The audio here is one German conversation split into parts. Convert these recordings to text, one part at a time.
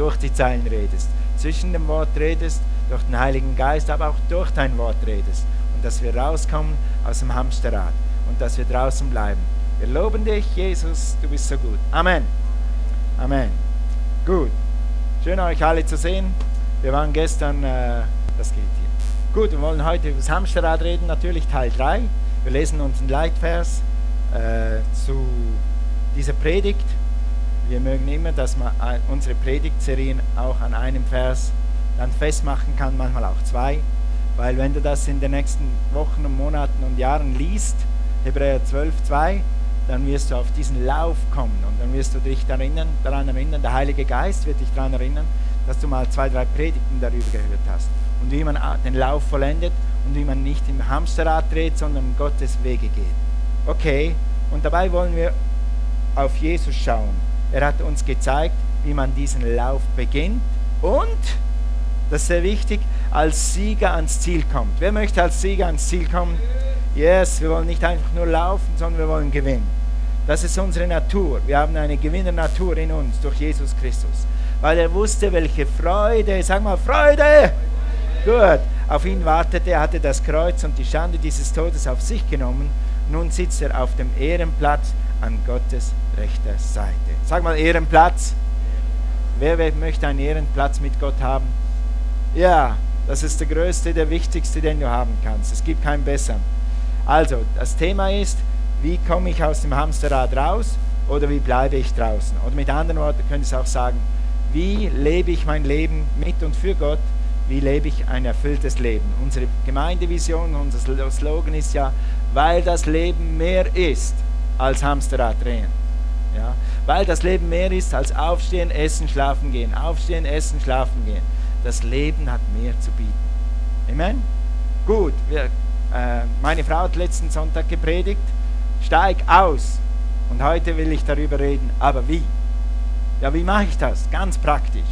durch die Zeilen redest, zwischen dem Wort redest, durch den Heiligen Geist, aber auch durch dein Wort redest. Und dass wir rauskommen aus dem Hamsterrad und dass wir draußen bleiben. Wir loben dich, Jesus, du bist so gut. Amen. Amen. Gut. Schön euch alle zu sehen. Wir waren gestern, äh, das geht hier. Gut, wir wollen heute über das Hamsterrad reden, natürlich Teil 3. Wir lesen uns einen Leitvers äh, zu dieser Predigt. Wir mögen immer, dass man äh, unsere Predigtserien auch an einem Vers dann festmachen kann, manchmal auch zwei. Weil wenn du das in den nächsten Wochen und Monaten und Jahren liest, Hebräer 12, 2, dann wirst du auf diesen Lauf kommen und dann wirst du dich erinnern, daran erinnern, der Heilige Geist wird dich daran erinnern, dass du mal zwei, drei Predigten darüber gehört hast und wie man den Lauf vollendet und wie man nicht im Hamsterrad dreht, sondern Gottes Wege geht. Okay, und dabei wollen wir auf Jesus schauen. Er hat uns gezeigt, wie man diesen Lauf beginnt und, das ist sehr wichtig, als Sieger ans Ziel kommt. Wer möchte als Sieger ans Ziel kommen? Yes, wir wollen nicht einfach nur laufen, sondern wir wollen gewinnen. Das ist unsere Natur. Wir haben eine Gewinnernatur in uns durch Jesus Christus. Weil er wusste, welche Freude, sag mal Freude, gut, auf ihn wartete. Er hatte das Kreuz und die Schande dieses Todes auf sich genommen. Nun sitzt er auf dem Ehrenplatz an Gottes rechter Seite. Sag mal Ehrenplatz. Wer möchte einen Ehrenplatz mit Gott haben? Ja, das ist der größte, der wichtigste, den du haben kannst. Es gibt keinen besseren. Also, das Thema ist, wie komme ich aus dem Hamsterrad raus oder wie bleibe ich draußen? Oder mit anderen Worten könnte ich auch sagen, wie lebe ich mein Leben mit und für Gott? Wie lebe ich ein erfülltes Leben? Unsere Gemeindevision, unser Slogan ist ja, weil das Leben mehr ist als Hamsterrad drehen. Ja? Weil das Leben mehr ist als aufstehen, essen, schlafen gehen. Aufstehen, essen, schlafen gehen. Das Leben hat mehr zu bieten. Amen? Gut, wir, äh, meine Frau hat letzten Sonntag gepredigt, steig aus. Und heute will ich darüber reden, aber wie? Ja, wie mache ich das? Ganz praktisch.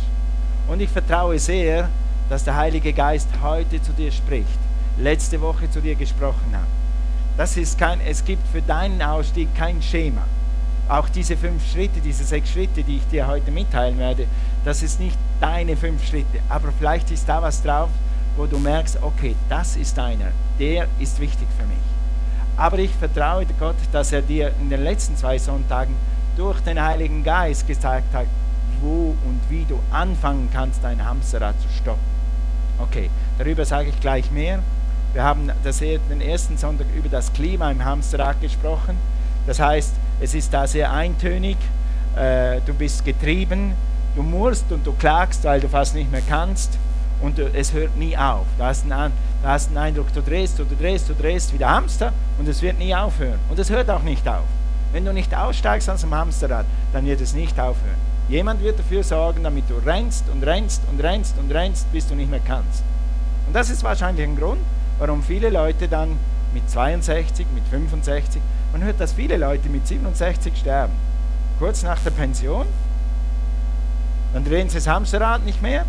Und ich vertraue sehr, dass der Heilige Geist heute zu dir spricht, letzte Woche zu dir gesprochen hat. Das ist kein, es gibt für deinen Ausstieg kein Schema. Auch diese fünf Schritte, diese sechs Schritte, die ich dir heute mitteilen werde, das ist nicht deine fünf Schritte. Aber vielleicht ist da was drauf, wo du merkst, okay, das ist einer, der ist wichtig für mich. Aber ich vertraue Gott, dass er dir in den letzten zwei Sonntagen durch den Heiligen Geist gesagt hat, wo und wie du anfangen kannst, dein Hamsterrad zu stoppen. Okay, darüber sage ich gleich mehr. Wir haben das, den ersten Sonntag über das Klima im Hamsterrad gesprochen. Das heißt, es ist da sehr eintönig. Äh, du bist getrieben, du musst und du klagst, weil du fast nicht mehr kannst und es hört nie auf. Du hast, einen, du hast den Eindruck, du drehst, du drehst, du drehst wie der Hamster und es wird nie aufhören. Und es hört auch nicht auf. Wenn du nicht aussteigst aus dem Hamsterrad, dann wird es nicht aufhören. Jemand wird dafür sorgen, damit du rennst und rennst und rennst und rennst, bis du nicht mehr kannst. Und das ist wahrscheinlich ein Grund, warum viele Leute dann mit 62, mit 65, man hört, dass viele Leute mit 67 sterben. Kurz nach der Pension, dann drehen sie das Hamsterrad nicht mehr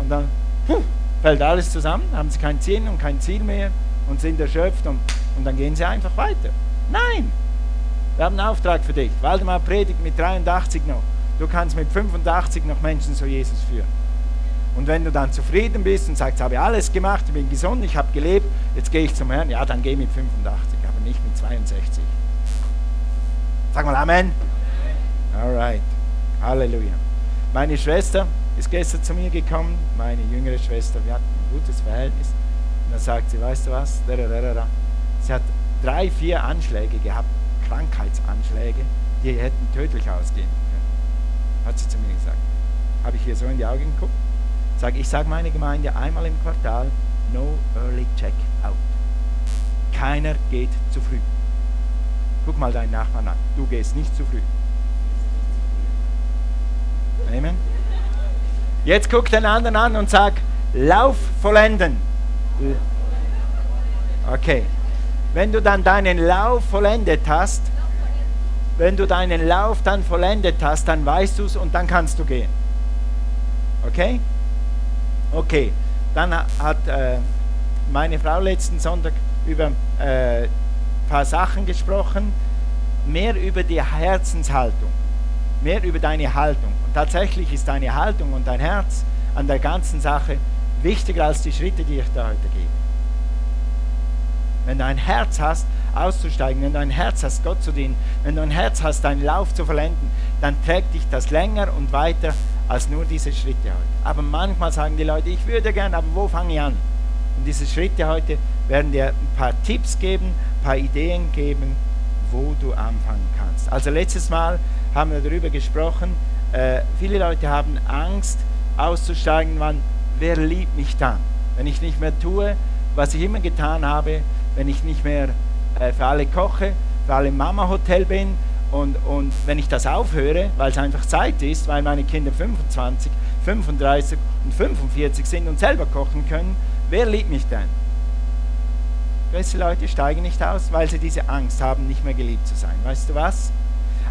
und dann puh, fällt alles zusammen, haben sie kein Ziel und kein Ziel mehr und sind erschöpft und, und dann gehen sie einfach weiter. Nein, wir haben einen Auftrag für dich. Waldemar predigt mit 83 noch. Du kannst mit 85 noch Menschen zu Jesus führen. Und wenn du dann zufrieden bist und sagst, ich habe alles gemacht, ich bin gesund, ich habe gelebt, jetzt gehe ich zum Herrn, ja, dann geh mit 85, aber nicht mit 62. Sag mal Amen. Alright. Halleluja. Meine Schwester ist gestern zu mir gekommen, meine jüngere Schwester, wir hatten ein gutes Verhältnis. Und dann sagt sie, weißt du was? Sie hat drei, vier Anschläge gehabt, Krankheitsanschläge, die hätten tödlich ausgehen können. Hat sie zu mir gesagt. Habe ich ihr so in die Augen geguckt? Sag, ich sage meine Gemeinde einmal im Quartal, no early check out. Keiner geht zu früh. Guck mal deinen Nachbarn an. Du gehst nicht zu früh. Amen. Jetzt guck den anderen an und sag, Lauf vollenden. Okay. Wenn du dann deinen Lauf vollendet hast, wenn du deinen Lauf dann vollendet hast, dann weißt du es und dann kannst du gehen. Okay? Okay. Dann hat äh, meine Frau letzten Sonntag über äh, ein paar Sachen gesprochen, mehr über die Herzenshaltung mehr über deine Haltung. Und tatsächlich ist deine Haltung und dein Herz an der ganzen Sache wichtiger als die Schritte, die ich da heute gebe. Wenn du ein Herz hast, auszusteigen, wenn du ein Herz hast, Gott zu dienen, wenn du ein Herz hast, deinen Lauf zu vollenden, dann trägt dich das länger und weiter als nur diese Schritte heute. Aber manchmal sagen die Leute, ich würde gerne, aber wo fange ich an? Und diese Schritte heute werden dir ein paar Tipps geben, ein paar Ideen geben, wo du anfangen kannst. Also letztes Mal haben wir darüber gesprochen, äh, viele Leute haben Angst auszusteigen, wann, wer liebt mich dann? Wenn ich nicht mehr tue, was ich immer getan habe, wenn ich nicht mehr äh, für alle koche, für alle Mama-Hotel bin und, und wenn ich das aufhöre, weil es einfach Zeit ist, weil meine Kinder 25, 35 und 45 sind und selber kochen können, wer liebt mich denn? Gewisse Leute steigen nicht aus, weil sie diese Angst haben, nicht mehr geliebt zu sein. Weißt du was?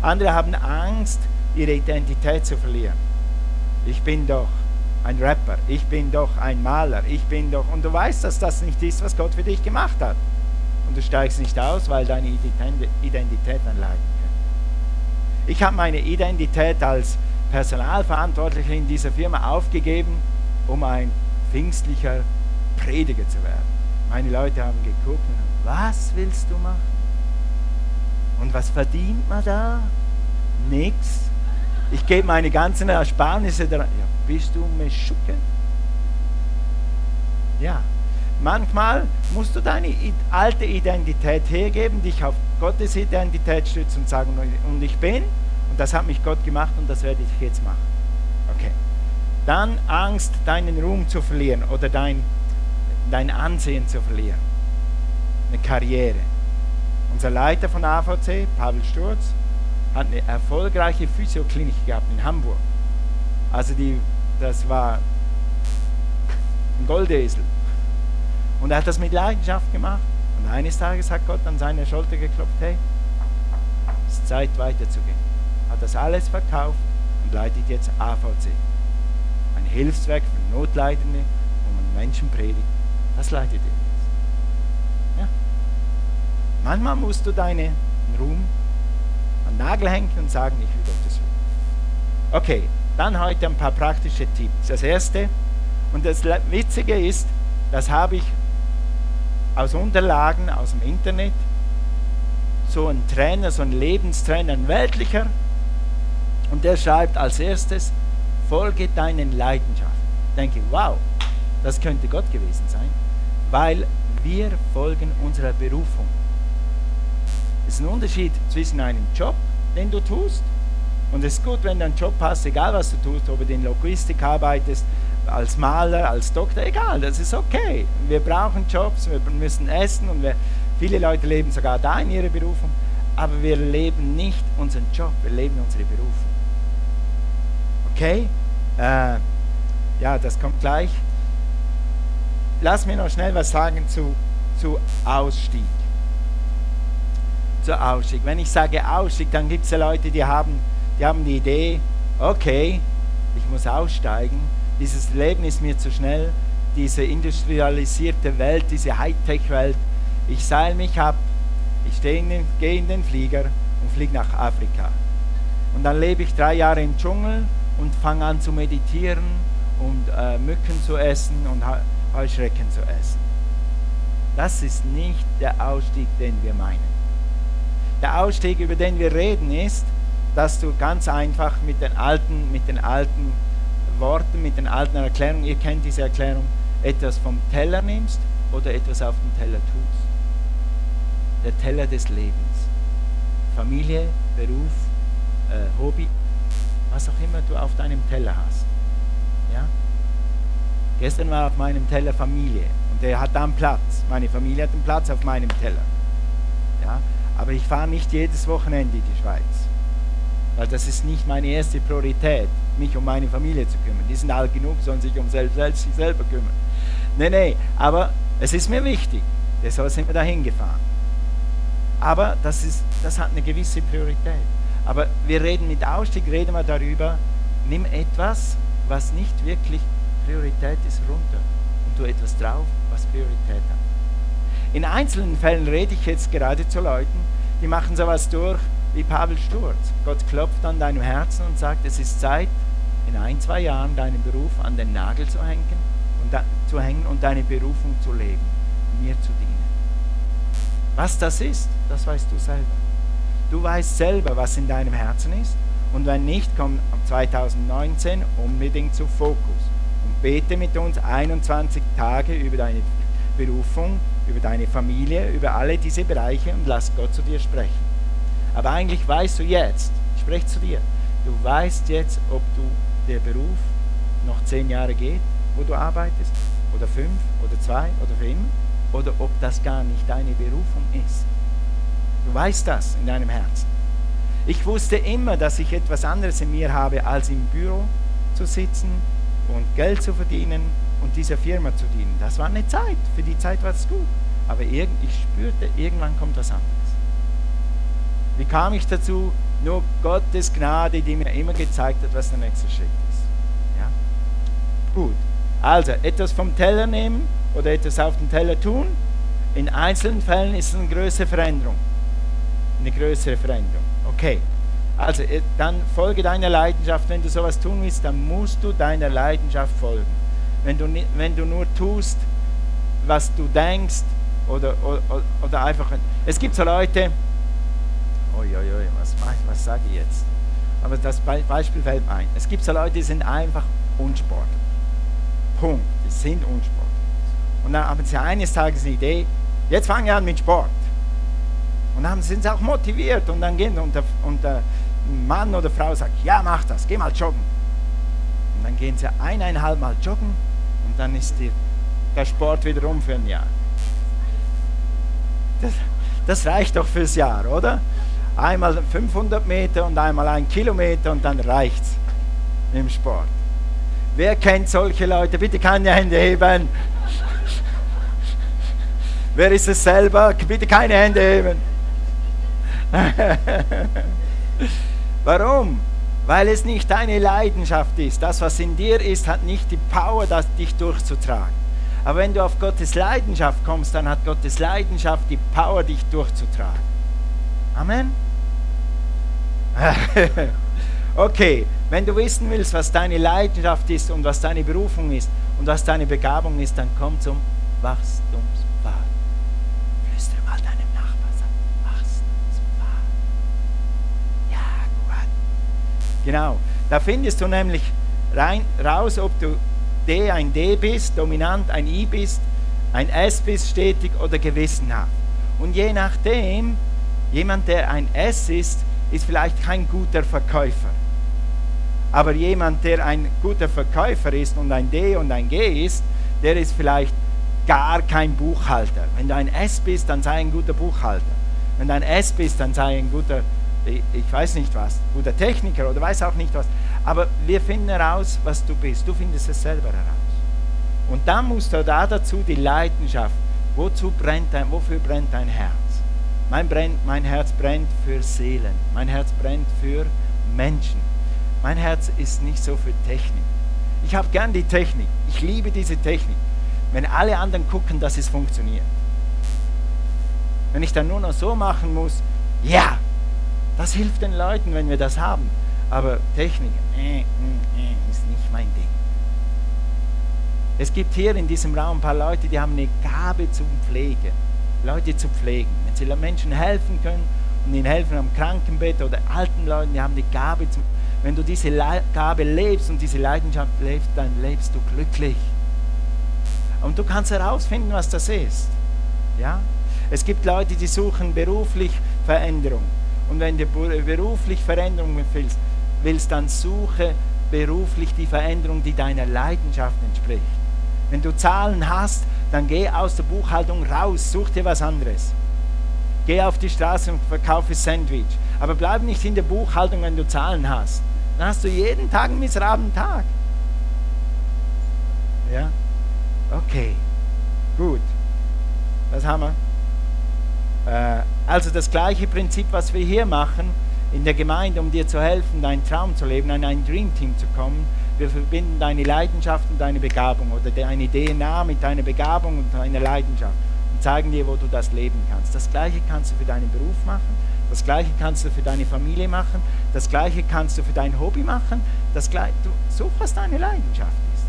Andere haben Angst, ihre Identität zu verlieren. Ich bin doch ein Rapper, ich bin doch ein Maler, ich bin doch... Und du weißt, dass das nicht ist, was Gott für dich gemacht hat. Und du steigst nicht aus, weil deine Identität dann leiden. Ich habe meine Identität als Personalverantwortlicher in dieser Firma aufgegeben, um ein pfingstlicher Prediger zu werden. Meine Leute haben geguckt und haben, was willst du machen? Und was verdient man da? Nix. Ich gebe meine ganzen Ersparnisse da. Ja, bist du Meschucke? Ja. Manchmal musst du deine alte Identität hergeben, dich auf Gottes Identität stützen und sagen, und ich bin, und das hat mich Gott gemacht und das werde ich jetzt machen. Okay. Dann Angst, deinen Ruhm zu verlieren oder dein dein Ansehen zu verlieren. Eine Karriere. Unser Leiter von AVC, Pavel Sturz, hat eine erfolgreiche Physioklinik gehabt in Hamburg. Also die, das war ein Goldesel. Und er hat das mit Leidenschaft gemacht. Und eines Tages hat Gott an seine Schulter geklopft, hey, es ist Zeit weiterzugehen. Hat das alles verkauft und leitet jetzt AVC. Ein Hilfswerk für Notleidende, wo man Menschen predigt das leitet ihn jetzt. Ja. Manchmal musst du deinen Ruhm an Nagel hängen und sagen, ich will Gottes Ruhm. Okay, dann heute ein paar praktische Tipps. Das erste, und das Witzige ist, das habe ich aus Unterlagen aus dem Internet, so ein Trainer, so ein Lebenstrainer, ein weltlicher, und der schreibt als erstes, folge deinen Leidenschaften. Ich denke, wow, das könnte Gott gewesen sein weil wir folgen unserer Berufung. Es ist ein Unterschied zwischen einem Job, den du tust, und es ist gut, wenn du einen Job hast, egal was du tust, ob du in Logistik arbeitest, als Maler, als Doktor, egal, das ist okay. Wir brauchen Jobs, wir müssen essen und wir, viele Leute leben sogar da in ihrer Berufung, aber wir leben nicht unseren Job, wir leben unsere Berufung. Okay? Äh, ja, das kommt gleich lass mir noch schnell was sagen zu, zu Ausstieg. Zu Ausstieg. Wenn ich sage Ausstieg, dann gibt es ja Leute, die haben, die haben die Idee, okay, ich muss aussteigen, dieses Leben ist mir zu schnell, diese industrialisierte Welt, diese Hightech-Welt, ich seil mich ab, ich gehe in den Flieger und fliege nach Afrika. Und dann lebe ich drei Jahre im Dschungel und fange an zu meditieren und äh, Mücken zu essen und Heuschrecken zu essen. Das ist nicht der Ausstieg, den wir meinen. Der Ausstieg, über den wir reden, ist, dass du ganz einfach mit den alten, mit den alten Worten, mit den alten Erklärungen, ihr kennt diese Erklärung, etwas vom Teller nimmst oder etwas auf dem Teller tust. Der Teller des Lebens. Familie, Beruf, äh, Hobby, was auch immer du auf deinem Teller hast. Ja? Gestern war auf meinem Teller Familie und der hat dann Platz. Meine Familie hat einen Platz auf meinem Teller. Ja? Aber ich fahre nicht jedes Wochenende in die Schweiz, weil das ist nicht meine erste Priorität, mich um meine Familie zu kümmern. Die sind alt genug, sollen sich um selbst, selbst sich selber kümmern. Nee, nee, aber es ist mir wichtig. Deshalb sind wir dahin gefahren. Aber das, ist, das hat eine gewisse Priorität. Aber wir reden mit Ausstieg, reden wir darüber, nimm etwas, was nicht wirklich Priorität ist runter und tu etwas drauf, was Priorität hat. In einzelnen Fällen rede ich jetzt gerade zu Leuten, die machen sowas durch, wie Pavel Sturz. Gott klopft an deinem Herzen und sagt, es ist Zeit, in ein, zwei Jahren deinen Beruf an den Nagel zu hängen und, da, zu hängen und deine Berufung zu leben, mir zu dienen. Was das ist, das weißt du selber. Du weißt selber, was in deinem Herzen ist. Und wenn nicht, komm 2019 unbedingt zu Fokus und bete mit uns 21 Tage über deine Berufung, über deine Familie, über alle diese Bereiche und lass Gott zu dir sprechen. Aber eigentlich weißt du jetzt, ich spreche zu dir, du weißt jetzt, ob du der Beruf noch zehn Jahre geht, wo du arbeitest, oder fünf, oder zwei, oder für immer, oder ob das gar nicht deine Berufung ist. Du weißt das in deinem Herzen. Ich wusste immer, dass ich etwas anderes in mir habe, als im Büro zu sitzen und Geld zu verdienen und dieser Firma zu dienen. Das war eine Zeit, für die Zeit war es gut. Aber ich spürte, irgendwann kommt was anderes. Wie kam ich dazu? Nur Gottes Gnade, die mir immer gezeigt hat, was der nächste Schritt ist. Ja? Gut. Also, etwas vom Teller nehmen oder etwas auf den Teller tun. In einzelnen Fällen ist es eine größere Veränderung. Eine größere Veränderung. Okay. Also, äh, dann folge deiner Leidenschaft. Wenn du sowas tun willst, dann musst du deiner Leidenschaft folgen. Wenn du, wenn du nur tust, was du denkst, oder, oder, oder einfach. Es gibt so Leute, Uiuiui, was, was sage ich jetzt? Aber das Beispiel fällt ein. Es gibt so Leute, die sind einfach unsportlich. Punkt. Die sind unsportlich. Und dann haben sie eines Tages eine Idee, jetzt fangen wir an mit Sport. Und dann sind sie auch motiviert und dann gehen und der, und der Mann oder Frau sagt, ja mach das, geh mal joggen. Und dann gehen sie eineinhalb Mal joggen und dann ist die, der Sport wieder rum für ein Jahr. Das, das reicht doch fürs Jahr, oder? Einmal 500 Meter und einmal ein Kilometer und dann reicht's im Sport. Wer kennt solche Leute? Bitte keine Hände heben. Wer ist es selber? Bitte keine Hände heben. Warum? Weil es nicht deine Leidenschaft ist. Das, was in dir ist, hat nicht die Power, das dich durchzutragen. Aber wenn du auf Gottes Leidenschaft kommst, dann hat Gottes Leidenschaft die Power, dich durchzutragen. Amen. okay, wenn du wissen willst, was deine Leidenschaft ist und was deine Berufung ist und was deine Begabung ist, dann komm zum Wachstumspfad. Flüstere mal deinem Nachbarn, sag Wachstumspfad. Ja, gut. Genau, da findest du nämlich rein, raus, ob du D ein D bist, dominant ein I bist, ein S bist, stetig oder gewissenhaft. Und je nachdem, jemand, der ein S ist, ist vielleicht kein guter Verkäufer. Aber jemand, der ein guter Verkäufer ist und ein D und ein G ist, der ist vielleicht gar kein Buchhalter. Wenn du ein S bist, dann sei ein guter Buchhalter. Wenn du ein S bist, dann sei ein guter, ich weiß nicht was, guter Techniker oder weiß auch nicht was. Aber wir finden heraus, was du bist. Du findest es selber heraus. Und dann musst du da dazu die Leidenschaft. Wozu brennt dein, wofür brennt dein Herz? Mein, brennt, mein Herz brennt für Seelen. Mein Herz brennt für Menschen. Mein Herz ist nicht so für Technik. Ich habe gern die Technik. Ich liebe diese Technik. Wenn alle anderen gucken, dass es funktioniert. Wenn ich dann nur noch so machen muss, ja, das hilft den Leuten, wenn wir das haben. Aber Technik äh, äh, äh, ist nicht mein Ding. Es gibt hier in diesem Raum ein paar Leute, die haben eine Gabe zum Pflegen. Leute zu pflegen. Wenn sie Menschen helfen können und ihnen helfen am Krankenbett oder alten Leuten, die haben die Gabe zum. Wenn du diese Gabe lebst und diese Leidenschaft lebst, dann lebst du glücklich. Und du kannst herausfinden, was das ist. Ja? Es gibt Leute, die suchen beruflich Veränderung. Und wenn du beruflich Veränderung willst, willst, dann suche beruflich die Veränderung, die deiner Leidenschaft entspricht. Wenn du Zahlen hast, dann geh aus der Buchhaltung raus, such dir was anderes. Geh auf die Straße und verkaufe Sandwich. Aber bleib nicht in der Buchhaltung, wenn du Zahlen hast. Dann hast du jeden Tag einen miserablen Tag. Ja? Okay. Gut. Was haben wir? Äh, also das gleiche Prinzip, was wir hier machen in der Gemeinde, um dir zu helfen, deinen Traum zu leben, an ein Dream Team zu kommen wir verbinden deine Leidenschaft und deine Begabung oder deine DNA mit deiner Begabung und deiner Leidenschaft und zeigen dir, wo du das leben kannst. Das gleiche kannst du für deinen Beruf machen, Das gleiche kannst du für deine Familie machen. Das gleiche kannst du für dein Hobby machen. Das gleiche, du such, was deine Leidenschaft ist.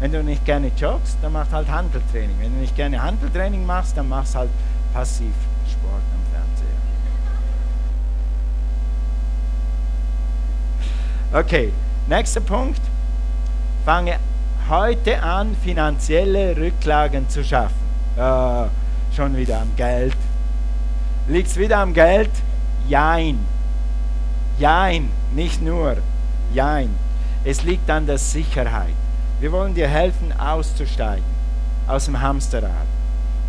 Wenn du nicht gerne joggst, dann mach halt Handeltraining. Wenn du nicht gerne Handeltraining machst, dann machst halt passiv Sport am Fernseher. Okay, nächster Punkt. Fange heute an, finanzielle Rücklagen zu schaffen. Äh, schon wieder am Geld. Liegt es wieder am Geld? Jein. Jein, nicht nur. Jein. Es liegt an der Sicherheit. Wir wollen dir helfen, auszusteigen aus dem Hamsterrad.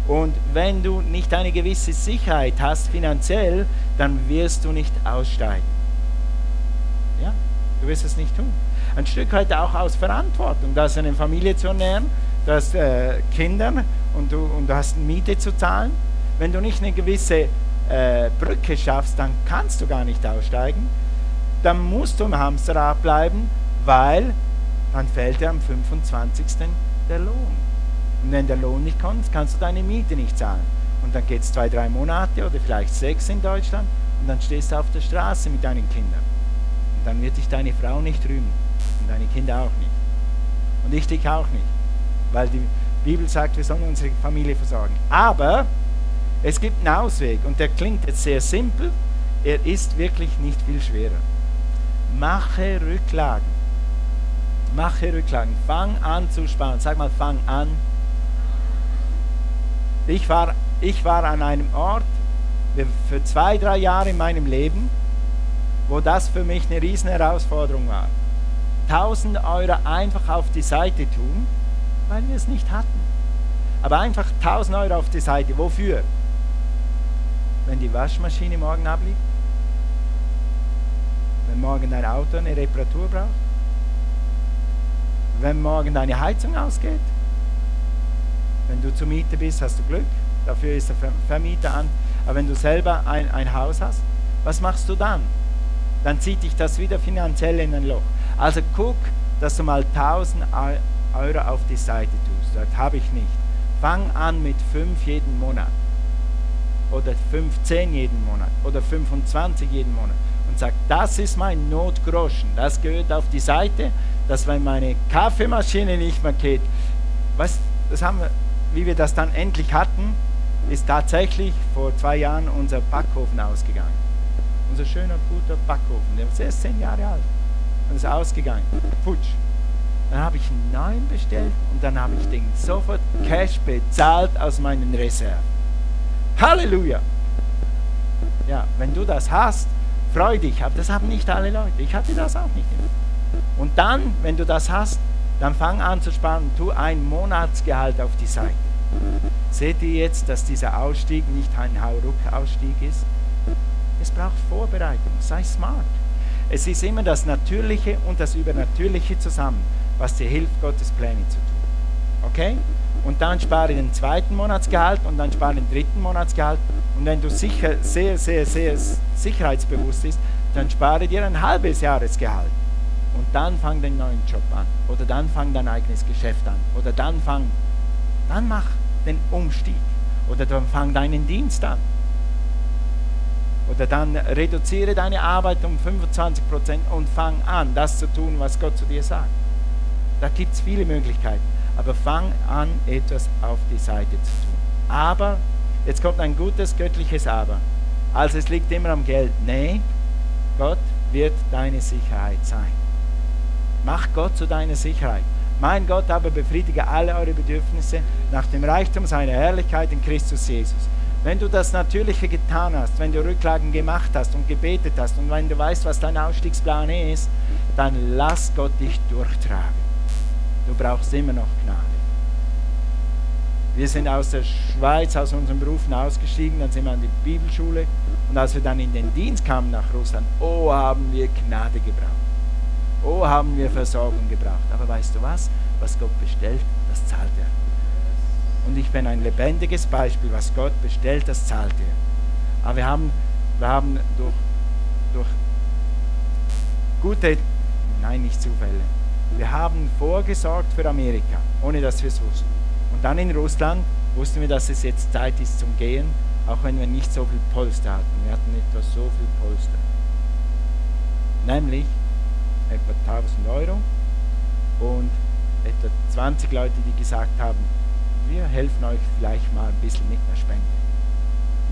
Und wenn du nicht eine gewisse Sicherheit hast finanziell, dann wirst du nicht aussteigen. Ja, du wirst es nicht tun. Ein Stück weit auch aus Verantwortung. Du hast eine Familie zu ernähren, du hast äh, Kinder und du, und du hast Miete zu zahlen. Wenn du nicht eine gewisse äh, Brücke schaffst, dann kannst du gar nicht aussteigen. Dann musst du im Hamsterrad bleiben, weil dann fällt dir am 25. der Lohn. Und wenn der Lohn nicht kommt, kannst du deine Miete nicht zahlen. Und dann geht es zwei, drei Monate oder vielleicht sechs in Deutschland und dann stehst du auf der Straße mit deinen Kindern. Und dann wird dich deine Frau nicht rühmen und deine Kinder auch nicht. Und ich dich auch nicht. Weil die Bibel sagt, wir sollen unsere Familie versorgen. Aber es gibt einen Ausweg und der klingt jetzt sehr simpel, er ist wirklich nicht viel schwerer. Mache Rücklagen. Mache Rücklagen. Fang an zu sparen. Sag mal, fang an. Ich war, ich war an einem Ort für zwei, drei Jahre in meinem Leben, wo das für mich eine riesen Herausforderung war. 1000 Euro einfach auf die Seite tun, weil wir es nicht hatten. Aber einfach 1000 Euro auf die Seite. Wofür? wenn die Waschmaschine morgen abliegt? Wenn morgen dein Auto eine Reparatur braucht? Wenn morgen deine Heizung ausgeht? Wenn du zur Miete bist, hast du Glück. Dafür ist der Vermieter an. Aber wenn du selber ein, ein Haus hast, was machst du dann? Dann zieht dich das wieder finanziell in ein Loch. Also guck, dass du mal 1000 Euro auf die Seite tust. Das habe ich nicht. Fang an mit 5 jeden Monat oder 15 jeden Monat oder 25 jeden Monat und sagt, das ist mein Notgroschen, das gehört auf die Seite, dass wenn meine Kaffeemaschine nicht mehr geht, was, das haben wir, wie wir das dann endlich hatten, ist tatsächlich vor zwei Jahren unser Backofen ausgegangen. Unser schöner, guter Backofen, der ist erst zehn Jahre alt. Und ist ausgegangen. Putsch. Dann habe ich einen neuen bestellt und dann habe ich den sofort Cash bezahlt aus meinen Reserven. Halleluja. Ja, wenn du das hast, freu dich. Aber das haben nicht alle Leute. Ich hatte das auch nicht immer. Und dann, wenn du das hast, dann fang an zu sparen. Tu ein Monatsgehalt auf die Seite. Seht ihr jetzt, dass dieser Ausstieg nicht ein Hauruck-Ausstieg ist? Es braucht Vorbereitung. Sei smart. Es ist immer das Natürliche und das Übernatürliche zusammen, was dir hilft, Gottes Pläne zu tun. Okay? und dann spare den zweiten Monatsgehalt und dann spare den dritten Monatsgehalt. Und wenn du sicher, sehr, sehr, sehr sicherheitsbewusst bist, dann spare dir ein halbes Jahresgehalt. Und dann fang den neuen Job an. Oder dann fang dein eigenes Geschäft an. Oder dann fang, dann mach den Umstieg. Oder dann fang deinen Dienst an. Oder dann reduziere deine Arbeit um 25% und fang an, das zu tun, was Gott zu dir sagt. Da gibt es viele Möglichkeiten aber fang an, etwas auf die Seite zu tun. Aber, jetzt kommt ein gutes göttliches Aber. Also es liegt immer am Geld. Nee, Gott wird deine Sicherheit sein. Mach Gott zu deiner Sicherheit. Mein Gott aber befriedige alle eure Bedürfnisse nach dem Reichtum seiner Herrlichkeit in Christus Jesus. Wenn du das Natürliche getan hast, wenn du Rücklagen gemacht hast und gebetet hast und wenn du weißt, was dein Ausstiegsplan ist, dann lass Gott dich durchtragen. Du brauchst immer noch Gnade. Wir sind aus der Schweiz, aus unseren Berufen ausgestiegen, dann sind wir an die Bibelschule und als wir dann in den Dienst kamen nach Russland, oh, haben wir Gnade gebraucht. Oh, haben wir Versorgung gebraucht. Aber weißt du was? Was Gott bestellt, das zahlt er. Und ich bin ein lebendiges Beispiel, was Gott bestellt, das zahlt er. Aber wir haben, wir haben durch, durch gute, nein, nicht Zufälle, wir haben vorgesorgt für Amerika, ohne dass wir es wussten. Und dann in Russland wussten wir, dass es jetzt Zeit ist zum Gehen. auch wenn wir nicht so viel Polster hatten. Wir hatten etwa so viel Polster. Nämlich etwa 1000 Euro und etwa 20 Leute, die gesagt haben, wir helfen euch vielleicht mal ein bisschen mit einer Spende.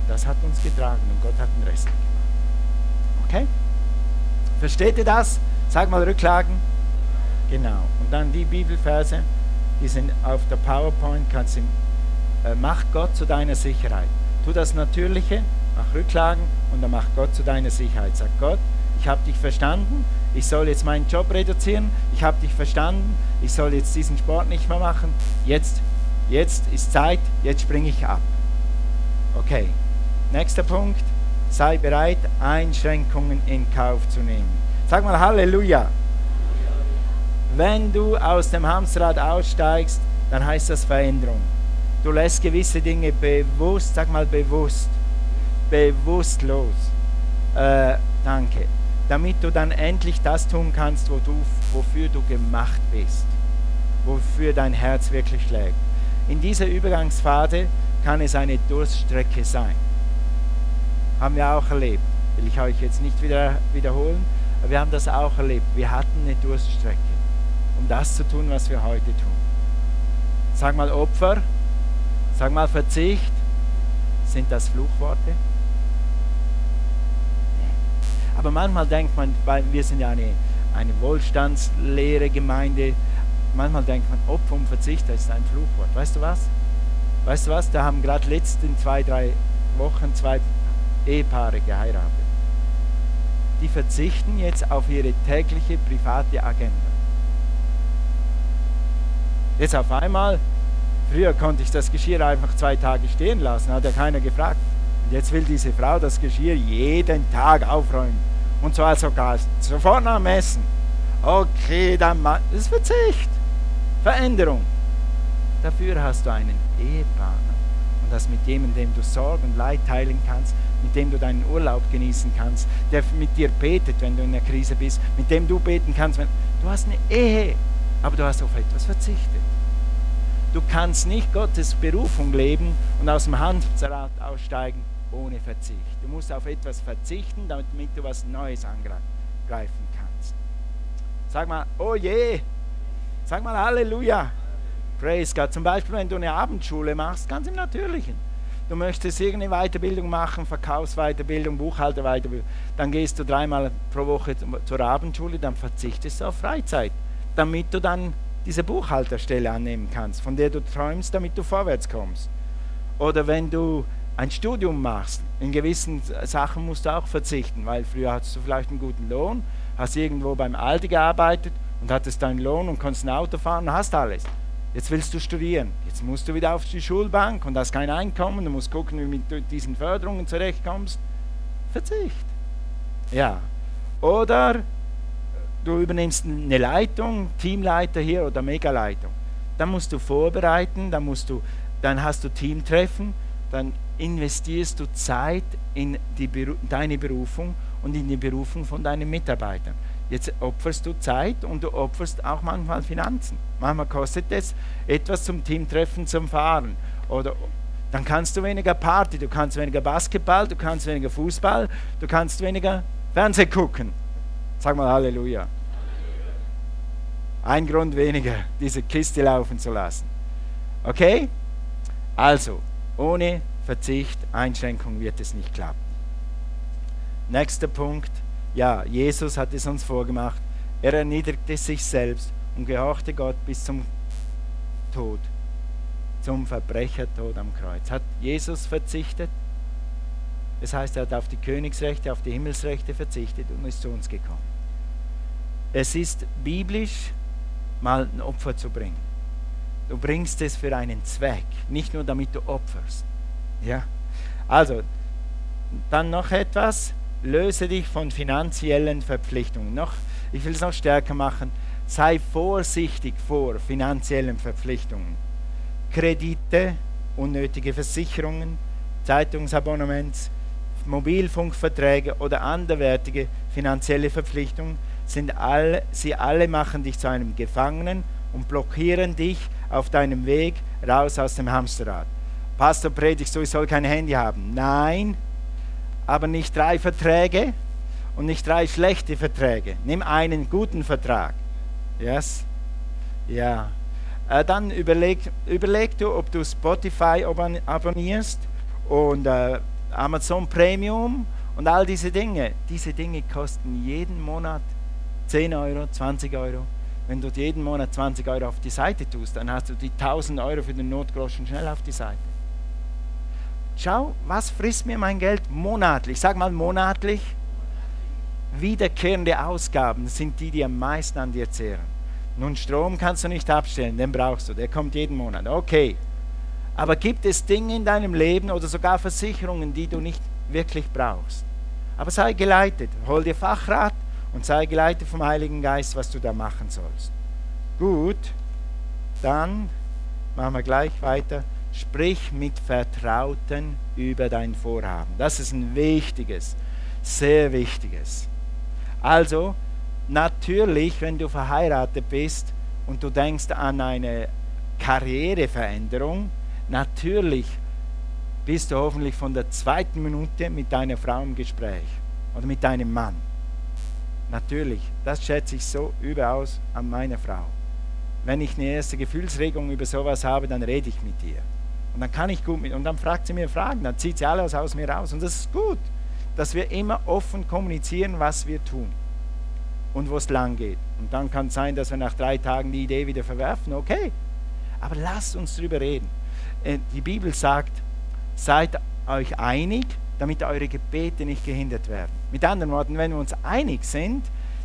Und das hat uns getragen und Gott hat den Rest gemacht. Okay? Versteht ihr das? Sag mal Rücklagen. Genau. Und dann die Bibelverse, die sind auf der PowerPoint, kannst du, äh, mach Gott zu deiner Sicherheit. Tu das Natürliche, mach Rücklagen und dann mach Gott zu deiner Sicherheit. Sag Gott, ich habe dich verstanden, ich soll jetzt meinen Job reduzieren, ich habe dich verstanden, ich soll jetzt diesen Sport nicht mehr machen, jetzt, jetzt ist Zeit, jetzt springe ich ab. Okay, nächster Punkt, sei bereit, Einschränkungen in Kauf zu nehmen. Sag mal Halleluja. Wenn du aus dem Hamsterrad aussteigst, dann heißt das Veränderung. Du lässt gewisse Dinge bewusst, sag mal bewusst, bewusst los. Äh, danke damit du dann endlich das tun kannst, wo du, wofür du gemacht bist, wofür dein Herz wirklich schlägt. In dieser Übergangsphase kann es eine Durststrecke sein. Haben wir auch erlebt. Will ich euch jetzt nicht wieder wiederholen, aber wir haben das auch erlebt. Wir hatten eine Durststrecke, um das zu tun, was wir heute tun. Sag mal Opfer, sag mal Verzicht. Sind das Fluchworte? Aber manchmal denkt man, weil wir sind ja eine, eine wohlstandsleere Gemeinde, manchmal denkt man, Opfer und Verzicht, das ist ein Fluchwort. Weißt du was? Weißt du was? Da haben gerade letzten zwei, drei Wochen zwei Ehepaare geheiratet. Die verzichten jetzt auf ihre tägliche private Agenda. Jetzt auf einmal, früher konnte ich das Geschirr einfach zwei Tage stehen lassen, hat ja keiner gefragt. Und jetzt will diese Frau das Geschirr jeden Tag aufräumen. Und zwar sogar sofort nach dem Essen. Okay, dann das ist Verzicht. Veränderung. Dafür hast du einen Ehepartner. Und das mit jemandem, dem du Sorge und Leid teilen kannst, mit dem du deinen Urlaub genießen kannst, der mit dir betet, wenn du in der Krise bist, mit dem du beten kannst. Wenn, du hast eine Ehe, aber du hast auf etwas verzichtet. Du kannst nicht Gottes Berufung leben und aus dem Hamsterrad aussteigen ohne Verzicht. Du musst auf etwas verzichten, damit du was Neues angreifen kannst. Sag mal, oh je. Sag mal Halleluja. Praise God. Zum Beispiel, wenn du eine Abendschule machst, ganz im Natürlichen. Du möchtest irgendeine Weiterbildung machen, Verkaufsweiterbildung, Buchhalterweiterbildung, dann gehst du dreimal pro Woche zur Abendschule, dann verzichtest du auf Freizeit, damit du dann diese Buchhalterstelle annehmen kannst, von der du träumst, damit du vorwärts kommst. Oder wenn du ein Studium machst, in gewissen Sachen musst du auch verzichten, weil früher hattest du vielleicht einen guten Lohn, hast irgendwo beim Aldi gearbeitet und hattest deinen Lohn und konntest ein Auto fahren und hast alles. Jetzt willst du studieren. Jetzt musst du wieder auf die Schulbank und hast kein Einkommen. Du musst gucken, wie du mit diesen Förderungen zurechtkommst. Verzicht. Ja. Oder du übernimmst eine Leitung, Teamleiter hier oder Megaleitung. Dann musst du vorbereiten, dann, musst du, dann hast du Teamtreffen, dann investierst du Zeit in die deine Berufung und in die Berufung von deinen Mitarbeitern. Jetzt opferst du Zeit und du opferst auch manchmal Finanzen. Manchmal kostet es etwas zum Teamtreffen, zum Fahren. Oder dann kannst du weniger Party, du kannst weniger Basketball, du kannst weniger Fußball, du kannst weniger Fernseh gucken. Sag mal Halleluja. Ein Grund weniger, diese Kiste laufen zu lassen. Okay? Also, ohne Verzicht, Einschränkung wird es nicht klappen. Nächster Punkt. Ja, Jesus hat es uns vorgemacht. Er erniedrigte sich selbst und gehorchte Gott bis zum Tod, zum Verbrechertod am Kreuz. Hat Jesus verzichtet? Das heißt, er hat auf die Königsrechte, auf die Himmelsrechte verzichtet und ist zu uns gekommen. Es ist biblisch, mal ein Opfer zu bringen. Du bringst es für einen Zweck, nicht nur damit du opferst. Ja? Also, dann noch etwas. Löse dich von finanziellen Verpflichtungen. Noch, ich will es noch stärker machen. Sei vorsichtig vor finanziellen Verpflichtungen. Kredite, unnötige Versicherungen, Zeitungsabonnements, Mobilfunkverträge oder anderwertige finanzielle Verpflichtungen sind alle, sie alle machen dich zu einem Gefangenen und blockieren dich auf deinem Weg raus aus dem Hamsterrad. Pastor predigt so, ich soll kein Handy haben. Nein, aber nicht drei Verträge und nicht drei schlechte Verträge. Nimm einen guten Vertrag. Yes? Ja. Äh, dann überleg, überleg du, ob du Spotify abonnierst und äh, Amazon Premium und all diese Dinge. Diese Dinge kosten jeden Monat 10 Euro, 20 Euro. Wenn du jeden Monat 20 Euro auf die Seite tust, dann hast du die 1000 Euro für den Notgroschen schnell auf die Seite. Schau, was frisst mir mein Geld monatlich? Sag mal monatlich. Wiederkehrende Ausgaben sind die, die am meisten an dir zehren. Nun, Strom kannst du nicht abstellen, den brauchst du, der kommt jeden Monat. Okay. Aber gibt es Dinge in deinem Leben oder sogar Versicherungen, die du nicht wirklich brauchst? Aber sei geleitet, hol dir Fachrat und sei geleitet vom Heiligen Geist, was du da machen sollst. Gut, dann machen wir gleich weiter. Sprich mit Vertrauten über dein Vorhaben. Das ist ein wichtiges, sehr wichtiges. Also, natürlich, wenn du verheiratet bist und du denkst an eine Karriereveränderung, natürlich bist du hoffentlich von der zweiten Minute mit deiner Frau im Gespräch oder mit deinem Mann. Natürlich, das schätze ich so überaus an meiner Frau. Wenn ich eine erste Gefühlsregung über sowas habe, dann rede ich mit ihr. Und dann kann ich gut mit, und dann fragt sie mir Fragen, dann zieht sie alles aus mir raus. Und das ist gut, dass wir immer offen kommunizieren, was wir tun und wo es lang geht. Und dann kann es sein, dass wir nach drei Tagen die Idee wieder verwerfen. Okay, aber lasst uns darüber reden. Äh, die Bibel sagt, seid euch einig, damit eure Gebete nicht gehindert werden. Mit anderen Worten, wenn wir uns einig sind,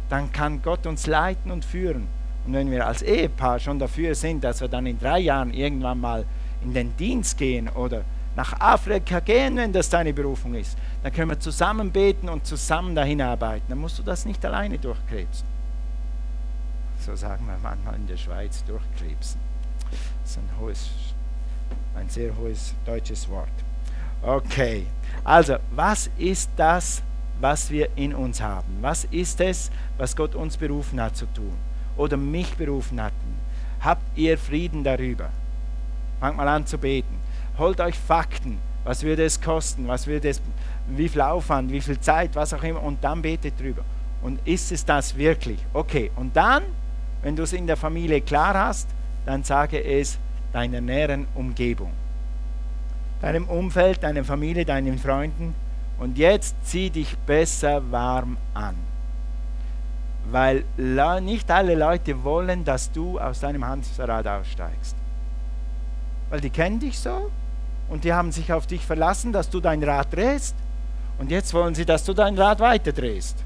dann kann Gott uns leiten und führen. Und wenn wir als Ehepaar schon dafür sind, dass wir dann in drei Jahren irgendwann mal in den Dienst gehen oder nach Afrika gehen, wenn das deine Berufung ist, dann können wir zusammen beten und zusammen dahin arbeiten. Dann musst du das nicht alleine durchkrebsen. So sagen wir manchmal in der Schweiz, durchkrebsen. Das ist ein, hohes, ein sehr hohes deutsches Wort. Okay, also was ist das, was wir in uns haben? Was ist es, was Gott uns berufen hat zu tun? Oder mich berufen hat? Habt ihr Frieden darüber? Fangt mal an zu beten holt euch Fakten. Was würde es kosten? Was würde es, wie viel Aufwand, wie viel Zeit, was auch immer. Und dann betet drüber. Und ist es das wirklich? Okay. Und dann, wenn du es in der Familie klar hast, dann sage es deiner näheren Umgebung. Deinem Umfeld, deiner Familie, deinen Freunden. Und jetzt zieh dich besser warm an. Weil nicht alle Leute wollen, dass du aus deinem Hamsterrad aussteigst. Weil die kennen dich so, und die haben sich auf dich verlassen, dass du dein Rad drehst. Und jetzt wollen sie, dass du dein Rad weiter drehst.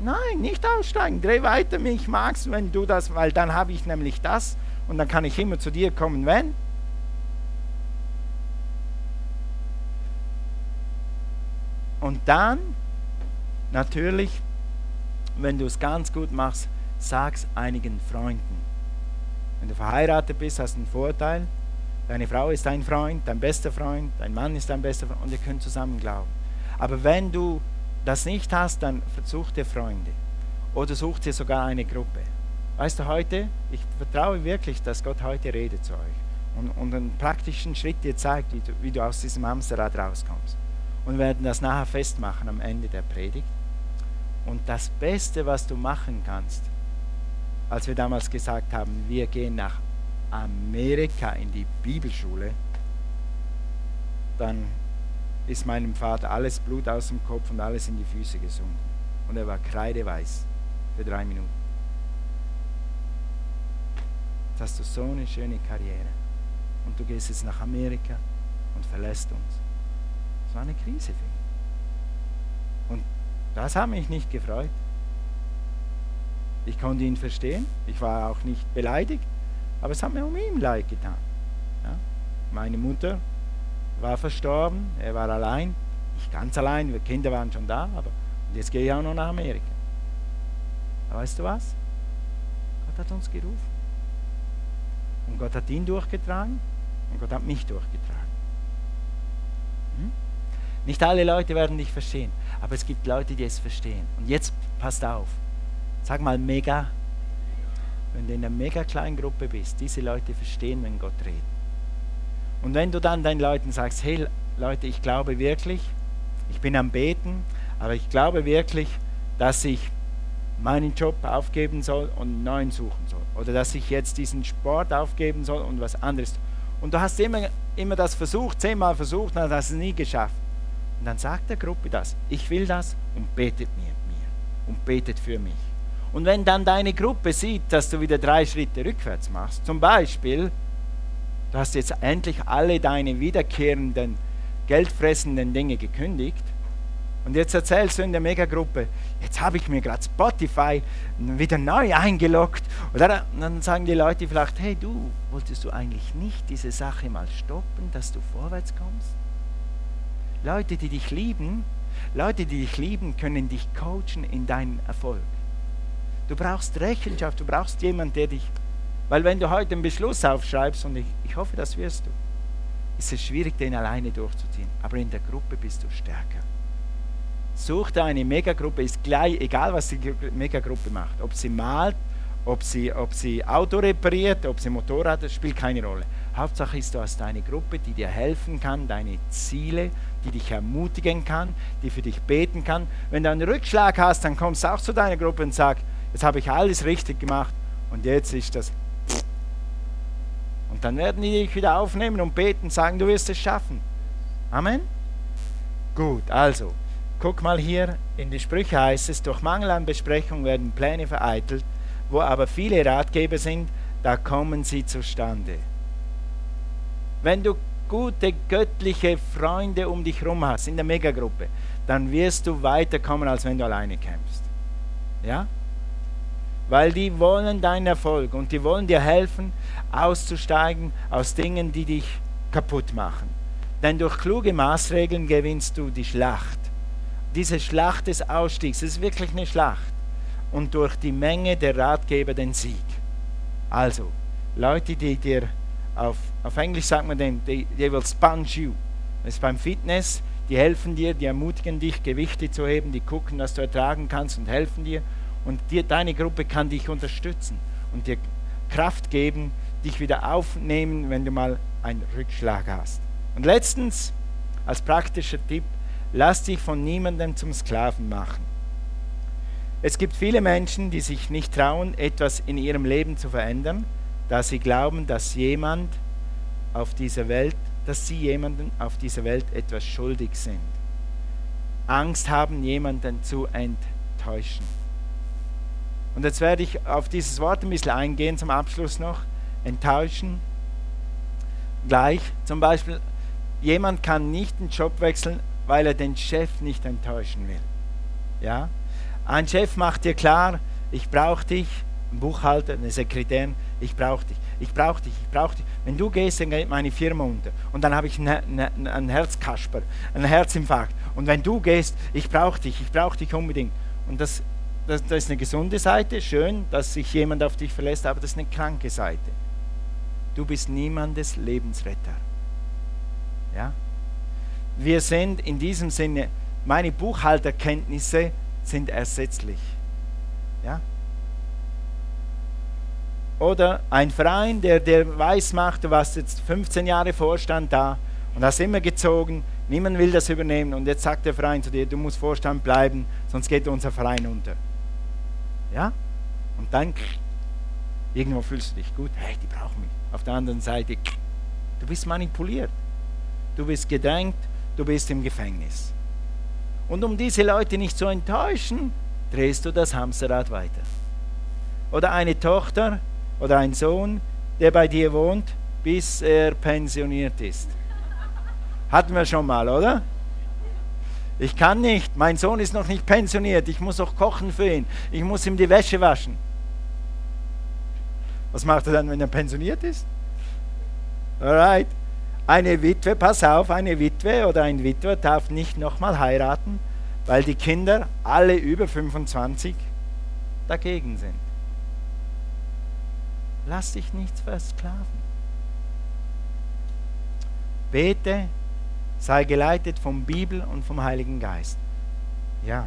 Nein, nicht aussteigen, dreh weiter, mich magst, wenn du das, weil dann habe ich nämlich das und dann kann ich immer zu dir kommen, wenn. Und dann, natürlich, wenn du es ganz gut machst, sag's einigen Freunden. Wenn du verheiratet bist, hast du einen Vorteil, Deine Frau ist dein Freund, dein bester Freund, dein Mann ist dein bester Freund und ihr könnt zusammen glauben. Aber wenn du das nicht hast, dann such dir Freunde oder such dir sogar eine Gruppe. Weißt du, heute, ich vertraue wirklich, dass Gott heute redet zu euch und, und einen praktischen Schritt dir zeigt, wie du, wie du aus diesem Hamsterrad rauskommst. Und wir werden das nachher festmachen am Ende der Predigt. Und das Beste, was du machen kannst, als wir damals gesagt haben, wir gehen nach Amerika in die Bibelschule, dann ist meinem Vater alles Blut aus dem Kopf und alles in die Füße gesunken. Und er war kreideweiß für drei Minuten. Jetzt hast du so eine schöne Karriere. Und du gehst jetzt nach Amerika und verlässt uns. Das war eine Krise für ihn. Und das hat mich nicht gefreut. Ich konnte ihn verstehen. Ich war auch nicht beleidigt. Aber es hat mir um ihn leid getan. Ja? Meine Mutter war verstorben, er war allein, nicht ganz allein, wir Kinder waren schon da, aber jetzt gehe ich auch noch nach Amerika. Aber weißt du was? Gott hat uns gerufen. Und Gott hat ihn durchgetragen und Gott hat mich durchgetragen. Hm? Nicht alle Leute werden dich verstehen, aber es gibt Leute, die es verstehen. Und jetzt passt auf. Sag mal mega wenn du in einer mega kleinen Gruppe bist, diese Leute verstehen, wenn Gott redet. Und wenn du dann deinen Leuten sagst, hey Leute, ich glaube wirklich, ich bin am Beten, aber ich glaube wirklich, dass ich meinen Job aufgeben soll und einen neuen suchen soll. Oder dass ich jetzt diesen Sport aufgeben soll und was anderes. Und du hast immer, immer das versucht, zehnmal versucht, und hast es nie geschafft. Und dann sagt der Gruppe das, ich will das und betet mir, mir und betet für mich. Und wenn dann deine Gruppe sieht, dass du wieder drei Schritte rückwärts machst, zum Beispiel, du hast jetzt endlich alle deine wiederkehrenden, geldfressenden Dinge gekündigt, und jetzt erzählst du in der Megagruppe, jetzt habe ich mir gerade Spotify wieder neu eingeloggt. Und dann sagen die Leute vielleicht, hey du, wolltest du eigentlich nicht diese Sache mal stoppen, dass du vorwärts kommst? Leute, die dich lieben, Leute, die dich lieben, können dich coachen in deinen Erfolg. Du brauchst Rechenschaft, du brauchst jemanden, der dich, weil wenn du heute einen Beschluss aufschreibst, und ich, ich hoffe, das wirst du, ist es schwierig, den alleine durchzuziehen. Aber in der Gruppe bist du stärker. Such dir eine Megagruppe, ist gleich, egal was die Megagruppe macht. Ob sie malt, ob sie, ob sie Auto repariert, ob sie Motorrad, das spielt keine Rolle. Hauptsache ist, du hast eine Gruppe, die dir helfen kann, deine Ziele, die dich ermutigen kann, die für dich beten kann. Wenn du einen Rückschlag hast, dann kommst du auch zu deiner Gruppe und sagst, jetzt habe ich alles richtig gemacht und jetzt ist das. Und dann werden die dich wieder aufnehmen und beten, sagen, du wirst es schaffen. Amen? Gut, also, guck mal hier, in die Sprüche heißt es, durch Mangel an Besprechung werden Pläne vereitelt, wo aber viele Ratgeber sind, da kommen sie zustande. Wenn du gute göttliche Freunde um dich herum hast, in der Megagruppe, dann wirst du weiterkommen, als wenn du alleine kämpfst. Ja? Weil die wollen deinen Erfolg und die wollen dir helfen, auszusteigen aus Dingen, die dich kaputt machen. Denn durch kluge Maßregeln gewinnst du die Schlacht. Diese Schlacht des Ausstiegs ist wirklich eine Schlacht. Und durch die Menge der Ratgeber den Sieg. Also, Leute, die dir auf, auf Englisch sagt man den, they, they will sponge you. Das ist beim Fitness, die helfen dir, die ermutigen dich, Gewichte zu heben, die gucken, dass du ertragen kannst und helfen dir. Und dir, deine Gruppe kann dich unterstützen und dir Kraft geben, dich wieder aufnehmen, wenn du mal einen Rückschlag hast. Und letztens, als praktischer Tipp, lass dich von niemandem zum Sklaven machen. Es gibt viele Menschen, die sich nicht trauen, etwas in ihrem Leben zu verändern, da sie glauben, dass jemand auf dieser Welt, dass sie jemanden auf dieser Welt etwas schuldig sind. Angst haben, jemanden zu enttäuschen. Und jetzt werde ich auf dieses Wort ein bisschen eingehen zum Abschluss noch. Enttäuschen. Gleich. Zum Beispiel, jemand kann nicht den Job wechseln, weil er den Chef nicht enttäuschen will. Ja? Ein Chef macht dir klar, ich brauche dich, ein Buchhalter, eine Sekretärin, ich brauche dich, ich brauche dich, ich brauche dich. Wenn du gehst, dann geht meine Firma unter. Und dann habe ich einen, einen Herzkasper, einen Herzinfarkt. Und wenn du gehst, ich brauche dich, ich brauche dich unbedingt. Und das das, das ist eine gesunde Seite, schön, dass sich jemand auf dich verlässt, aber das ist eine kranke Seite. Du bist niemandes Lebensretter. Ja? Wir sind in diesem Sinne, meine Buchhalterkenntnisse sind ersetzlich. Ja? Oder ein Verein, der, der weiß macht, du warst jetzt 15 Jahre Vorstand da und hast immer gezogen, niemand will das übernehmen und jetzt sagt der Verein zu dir, du musst Vorstand bleiben, sonst geht unser Verein unter. Ja? Und dann, irgendwo fühlst du dich gut, hey, die brauchen mich. Auf der anderen Seite, du bist manipuliert. Du bist gedrängt, du bist im Gefängnis. Und um diese Leute nicht zu enttäuschen, drehst du das Hamsterrad weiter. Oder eine Tochter oder ein Sohn, der bei dir wohnt, bis er pensioniert ist. Hatten wir schon mal, oder? Ich kann nicht, mein Sohn ist noch nicht pensioniert, ich muss auch kochen für ihn, ich muss ihm die Wäsche waschen. Was macht er dann, wenn er pensioniert ist? Alright. Eine Witwe, pass auf, eine Witwe oder ein Witwer darf nicht nochmal heiraten, weil die Kinder, alle über 25, dagegen sind. Lass dich nicht versklaven. Bete sei geleitet vom Bibel und vom Heiligen Geist. Ja.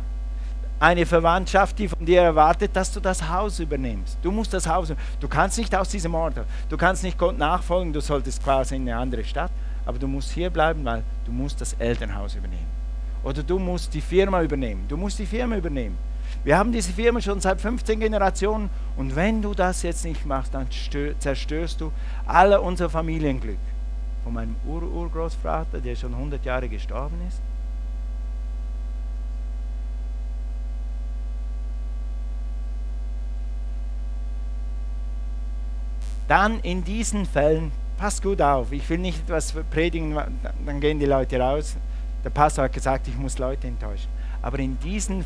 eine Verwandtschaft, die von dir erwartet, dass du das Haus übernimmst. Du musst das Haus. Du kannst nicht aus diesem Ort. Du kannst nicht Gott nachfolgen. Du solltest quasi in eine andere Stadt. Aber du musst hier bleiben, weil du musst das Elternhaus übernehmen. Oder du musst die Firma übernehmen. Du musst die Firma übernehmen. Wir haben diese Firma schon seit 15 Generationen und wenn du das jetzt nicht machst, dann zerstörst du alle unser Familienglück. Von meinem Ur-Urgroßvater, der schon 100 Jahre gestorben ist, dann in diesen Fällen, pass gut auf, ich will nicht etwas predigen, dann gehen die Leute raus. Der Pastor hat gesagt, ich muss Leute enttäuschen. Aber in diesen,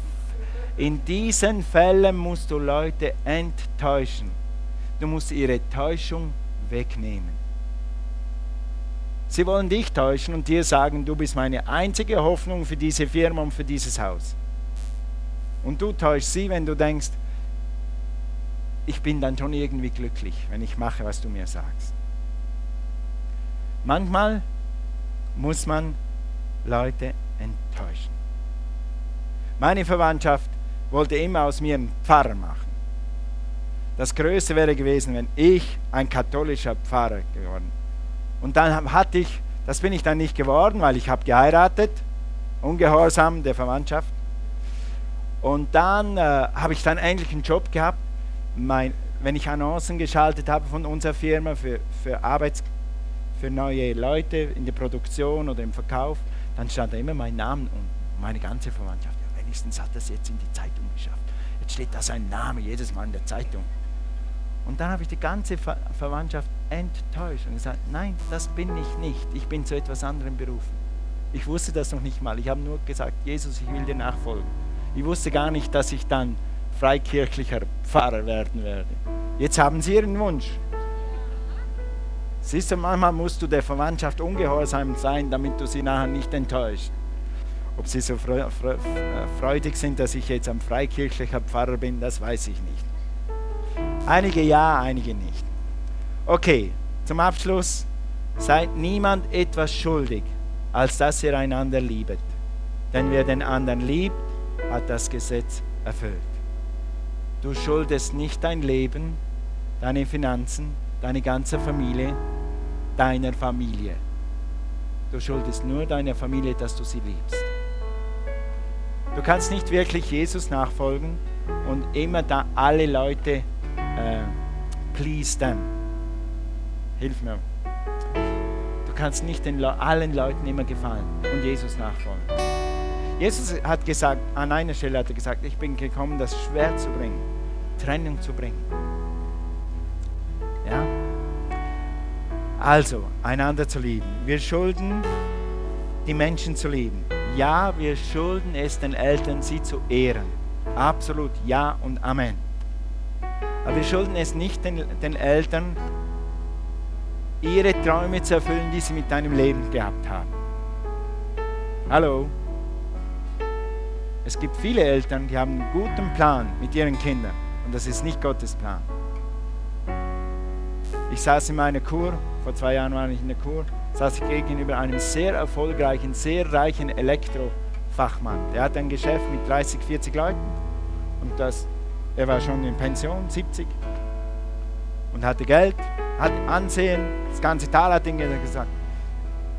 in diesen Fällen musst du Leute enttäuschen. Du musst ihre Täuschung wegnehmen. Sie wollen dich täuschen und dir sagen, du bist meine einzige Hoffnung für diese Firma und für dieses Haus. Und du täuschst sie, wenn du denkst, ich bin dann schon irgendwie glücklich, wenn ich mache, was du mir sagst. Manchmal muss man Leute enttäuschen. Meine Verwandtschaft wollte immer aus mir einen Pfarrer machen. Das Größte wäre gewesen, wenn ich ein katholischer Pfarrer geworden. Und dann hatte ich, das bin ich dann nicht geworden, weil ich habe geheiratet, ungehorsam der Verwandtschaft. Und dann äh, habe ich dann endlich einen Job gehabt mein, wenn ich Annoncen geschaltet habe von unserer Firma für, für Arbeits für neue Leute in der Produktion oder im Verkauf, dann stand da immer mein Name und meine ganze Verwandtschaft. Ja, wenigstens hat das jetzt in die Zeitung geschafft. Jetzt steht da sein Name jedes Mal in der Zeitung. Und dann habe ich die ganze Ver Verwandtschaft enttäuscht und gesagt, nein, das bin ich nicht. Ich bin zu etwas anderem berufen. Ich wusste das noch nicht mal. Ich habe nur gesagt, Jesus, ich will dir nachfolgen. Ich wusste gar nicht, dass ich dann freikirchlicher Pfarrer werden werde. Jetzt haben Sie Ihren Wunsch. Siehst du, manchmal musst du der Verwandtschaft ungehorsam sein, damit du sie nachher nicht enttäuscht. Ob sie so freudig sind, dass ich jetzt ein freikirchlicher Pfarrer bin, das weiß ich nicht. Einige ja, einige nicht. Okay, zum Abschluss. Seid niemand etwas schuldig, als dass ihr einander liebet. Denn wer den anderen liebt, hat das Gesetz erfüllt. Du schuldest nicht dein Leben, deine Finanzen, deine ganze Familie, deiner Familie. Du schuldest nur deiner Familie, dass du sie liebst. Du kannst nicht wirklich Jesus nachfolgen und immer da alle Leute äh, please them. Hilf mir. Du kannst nicht den, allen Leuten immer gefallen und Jesus nachfolgen. Jesus hat gesagt, an einer Stelle hat er gesagt, ich bin gekommen, das Schwert zu bringen. Trennung zu bringen. Ja? Also, einander zu lieben. Wir schulden, die Menschen zu lieben. Ja, wir schulden es den Eltern, sie zu ehren. Absolut, ja und Amen. Aber wir schulden es nicht den, den Eltern, ihre Träume zu erfüllen, die sie mit deinem Leben gehabt haben. Hallo? Es gibt viele Eltern, die haben einen guten Plan mit ihren Kindern. Und das ist nicht Gottes Plan. Ich saß in meiner Kur, vor zwei Jahren war ich in der Kur, saß ich gegenüber einem sehr erfolgreichen, sehr reichen Elektrofachmann. Der hat ein Geschäft mit 30, 40 Leuten und das, er war schon in Pension, 70 und hatte Geld, hat Ansehen, das ganze Tal hat ihm gesagt,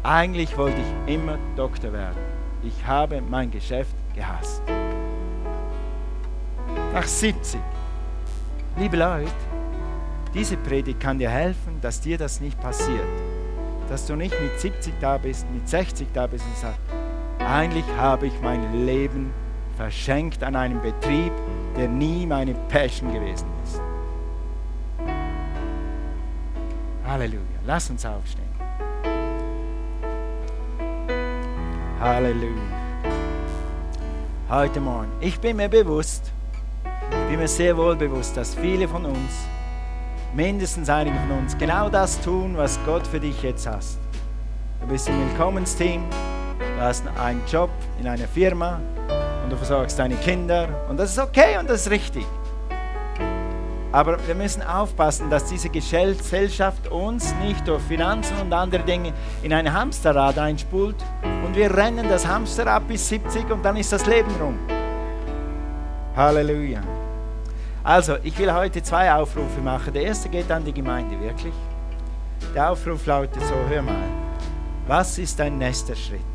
eigentlich wollte ich immer Doktor werden. Ich habe mein Geschäft gehasst. Nach 70 Liebe Leute, diese Predigt kann dir helfen, dass dir das nicht passiert. Dass du nicht mit 70 da bist, mit 60 da bist und sagst, eigentlich habe ich mein Leben verschenkt an einem Betrieb, der nie meine Passion gewesen ist. Halleluja. Lass uns aufstehen. Halleluja. Heute Morgen. Ich bin mir bewusst, bin mir sehr wohl bewusst, dass viele von uns, mindestens einige von uns, genau das tun, was Gott für dich jetzt hast. Du bist im Willkommensteam, du hast einen Job in einer Firma und du versorgst deine Kinder und das ist okay und das ist richtig. Aber wir müssen aufpassen, dass diese Gesellschaft uns nicht durch Finanzen und andere Dinge in ein Hamsterrad einspult und wir rennen das Hamsterrad bis 70 und dann ist das Leben rum. Halleluja. Also, ich will heute zwei Aufrufe machen. Der erste geht an die Gemeinde, wirklich. Der Aufruf lautet so, hör mal, was ist dein nächster Schritt?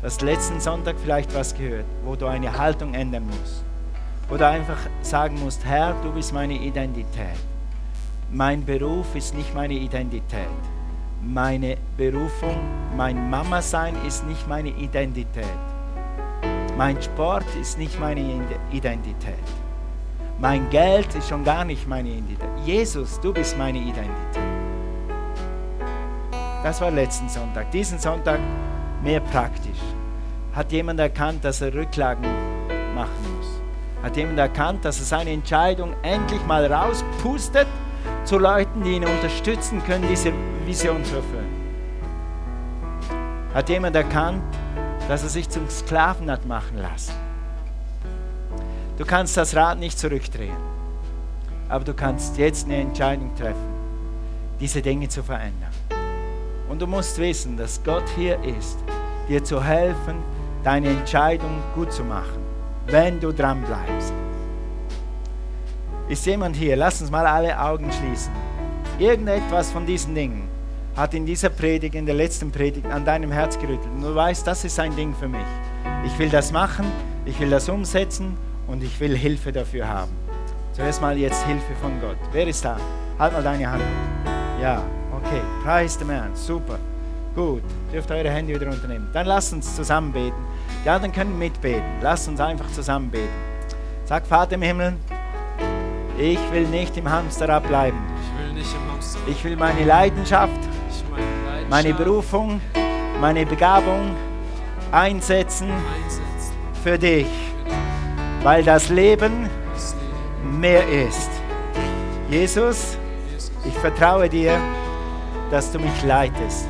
Du hast letzten Sonntag vielleicht was gehört, wo du eine Haltung ändern musst. Wo du einfach sagen musst, Herr, du bist meine Identität. Mein Beruf ist nicht meine Identität. Meine Berufung, mein Mama-Sein ist nicht meine Identität. Mein Sport ist nicht meine Identität. Mein Geld ist schon gar nicht meine Identität. Jesus, du bist meine Identität. Das war letzten Sonntag. Diesen Sonntag mehr praktisch. Hat jemand erkannt, dass er Rücklagen machen muss? Hat jemand erkannt, dass er seine Entscheidung endlich mal rauspustet zu Leuten, die ihn unterstützen können, diese Vision zu erfüllen? Hat jemand erkannt, dass er sich zum Sklaven hat machen lassen? Du kannst das Rad nicht zurückdrehen, aber du kannst jetzt eine Entscheidung treffen, diese Dinge zu verändern. Und du musst wissen, dass Gott hier ist, dir zu helfen, deine Entscheidung gut zu machen, wenn du dran bleibst. Ist jemand hier? Lass uns mal alle Augen schließen. Irgendetwas von diesen Dingen hat in dieser Predigt, in der letzten Predigt, an deinem Herz gerüttelt. Und du weißt, das ist ein Ding für mich. Ich will das machen, ich will das umsetzen und ich will Hilfe dafür haben. Zuerst mal jetzt Hilfe von Gott. Wer ist da? Halt mal deine Hand. Ja, okay. Preis dem Herrn. Super. Gut. Dürft eure Hände wieder unternehmen. Dann lasst uns zusammen beten. Ja, dann können wir mitbeten. Lasst uns einfach zusammen beten. Sag, Vater im Himmel, ich will nicht im Hamsterrad bleiben. Ich will nicht im Hamsterrad. Ich will meine Leidenschaft, Ich meine Leidenschaft meine Berufung, meine Begabung einsetzen einsetzen für dich, für dich. weil das Leben Das Leben. mehr ist. Jesus, Jesus. ich vertraue dir, dass du mich leitest.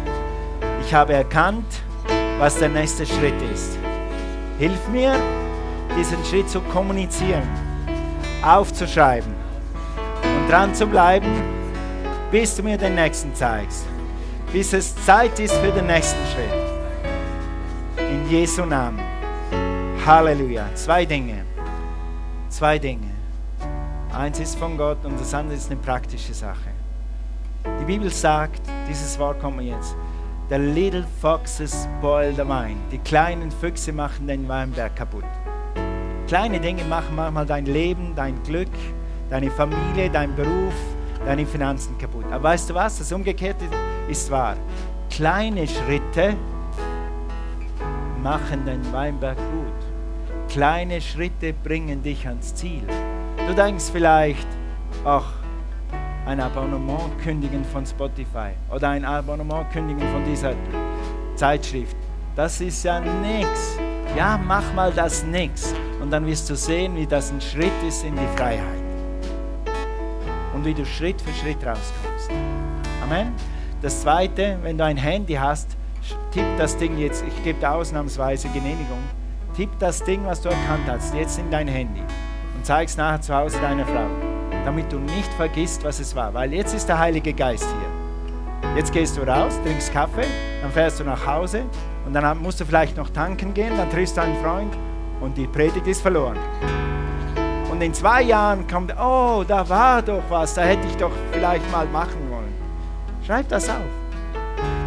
Ich habe erkannt, was der nächste Schritt ist. Hilf mir, diesen Schritt zu kommunizieren, aufzuschreiben und dran zu bleiben, bis du mir den nächsten zeigst. Bis es Zeit ist für den nächsten Schritt. In Jesu Namen. Halleluja. Zwei Dinge. Zwei Dinge. Eins ist von Gott und das andere ist eine praktische Sache. Die Bibel sagt, dieses Wort kommt mir jetzt. The little foxes spoil the wine. Die kleinen Füchse machen den Weinberg kaputt. Kleine Dinge machen manchmal dein Leben, dein Glück, deine Familie, dein Beruf, deine Finanzen kaputt. Aber weißt du was? Das Umgekehrte ist wahr. Kleine Schritte machen den Weinberg gut. Kleine Schritte bringen dich ans Ziel. Du denkst vielleicht, ach, ein Abonnement kündigen von Spotify oder ein Abonnement kündigen von dieser Zeitschrift. Das ist ja nichts. Ja, mach mal das nix und dann wirst du sehen, wie das ein Schritt ist in die Freiheit und wie du Schritt für Schritt rauskommst. Amen. Das zweite, wenn du ein Handy hast, tipp das Ding jetzt, ich gebe ausnahmsweise Genehmigung, tipp das Ding, was du erkannt hast, jetzt in dein Handy und zeig es nachher zu Hause deiner Frau, damit du nicht vergisst, was es war, weil jetzt ist der Heilige Geist hier. Jetzt gehst du raus, trinkst Kaffee, dann fährst du nach Hause und dann musst du vielleicht noch tanken gehen, dann triffst du einen Freund und die Predigt ist verloren. Und in zwei Jahren kommt, oh, da war doch was, da hätte ich doch vielleicht mal machen wollen. Schreib das auf.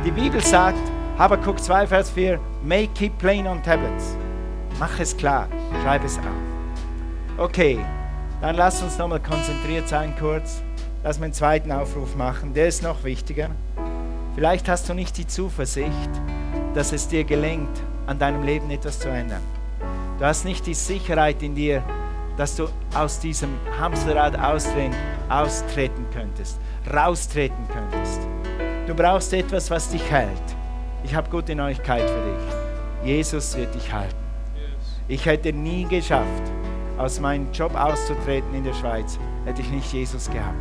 Die Bibel sagt, Habakkuk 2, Vers 4, make it plain on tablets. Mach es klar, schreib es auf. Okay, dann lass uns nochmal konzentriert sein kurz. Lass mir einen zweiten Aufruf machen, der ist noch wichtiger. Vielleicht hast du nicht die Zuversicht, dass es dir gelingt, an deinem Leben etwas zu ändern. Du hast nicht die Sicherheit in dir, dass du aus diesem Hamsterrad austreten, austreten könntest, raustreten könntest. Du brauchst etwas, was dich hält. Ich habe gute Neuigkeit für dich. Jesus wird dich halten. Ich hätte nie geschafft, aus meinem Job auszutreten in der Schweiz, hätte ich nicht Jesus gehabt.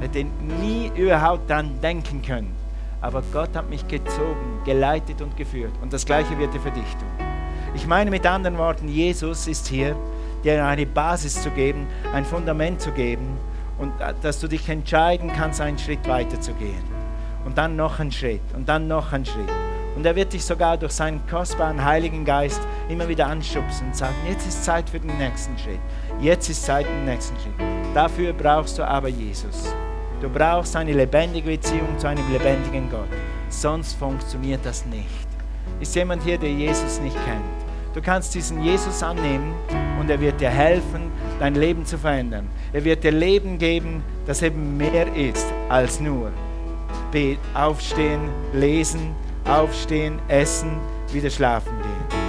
Hätte nie überhaupt daran denken können. Aber Gott hat mich gezogen, geleitet und geführt. Und das Gleiche wird er für dich tun. Ich meine mit anderen Worten, Jesus ist hier, dir eine Basis zu geben, ein Fundament zu geben und äh, dass du dich entscheiden kannst, einen Schritt weiter zu gehen. Und dann noch einen Schritt und dann noch einen Schritt. Und er wird dich sogar durch seinen kostbaren Heiligen Geist immer wieder anschubsen und sagen, jetzt ist Zeit für den nächsten Schritt. Jetzt ist Zeit im nächsten Schritt. Dafür brauchst du aber Jesus. Du brauchst eine lebendige Beziehung zu einem lebendigen Gott. Sonst funktioniert das nicht. Ist jemand hier, der Jesus nicht kennt? Du kannst diesen Jesus annehmen und er wird dir helfen, dein Leben zu verändern. Er wird dir Leben geben, das eben mehr ist als nur aufstehen, lesen, aufstehen, essen, wieder schlafen gehen.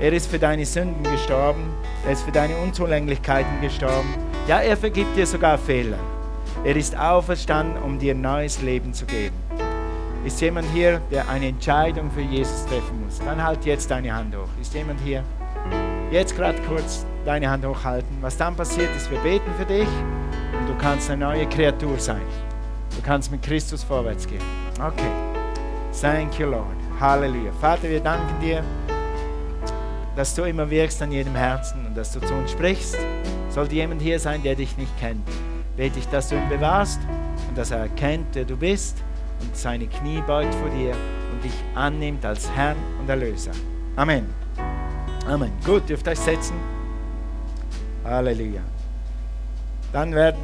Er ist für deine Sünden gestorben, er ist für deine Unzulänglichkeiten gestorben. Ja, er vergibt dir sogar Fehler. Er ist auferstanden, um dir neues Leben zu geben. Ist jemand hier, der eine Entscheidung für Jesus treffen muss? Dann halt jetzt deine Hand hoch. Ist jemand hier? Jetzt gerade kurz deine Hand hochhalten. Was dann passiert ist, wir beten für dich und du kannst eine neue Kreatur sein. Du kannst mit Christus vorwärts gehen. Okay. Thank you, Lord. Halleluja. Vater, wir danken dir, dass du immer wirkst an jedem Herzen und dass du zu uns sprichst. Sollte jemand hier sein, der dich nicht kennt, bete ich, dass du ihn bewahrst und dass er erkennt, wer du bist und seine Knie beugt vor dir und dich annimmt als Herrn und Erlöser. Amen. Amen. Gut, dürft euch setzen. Halleluja. Dann werden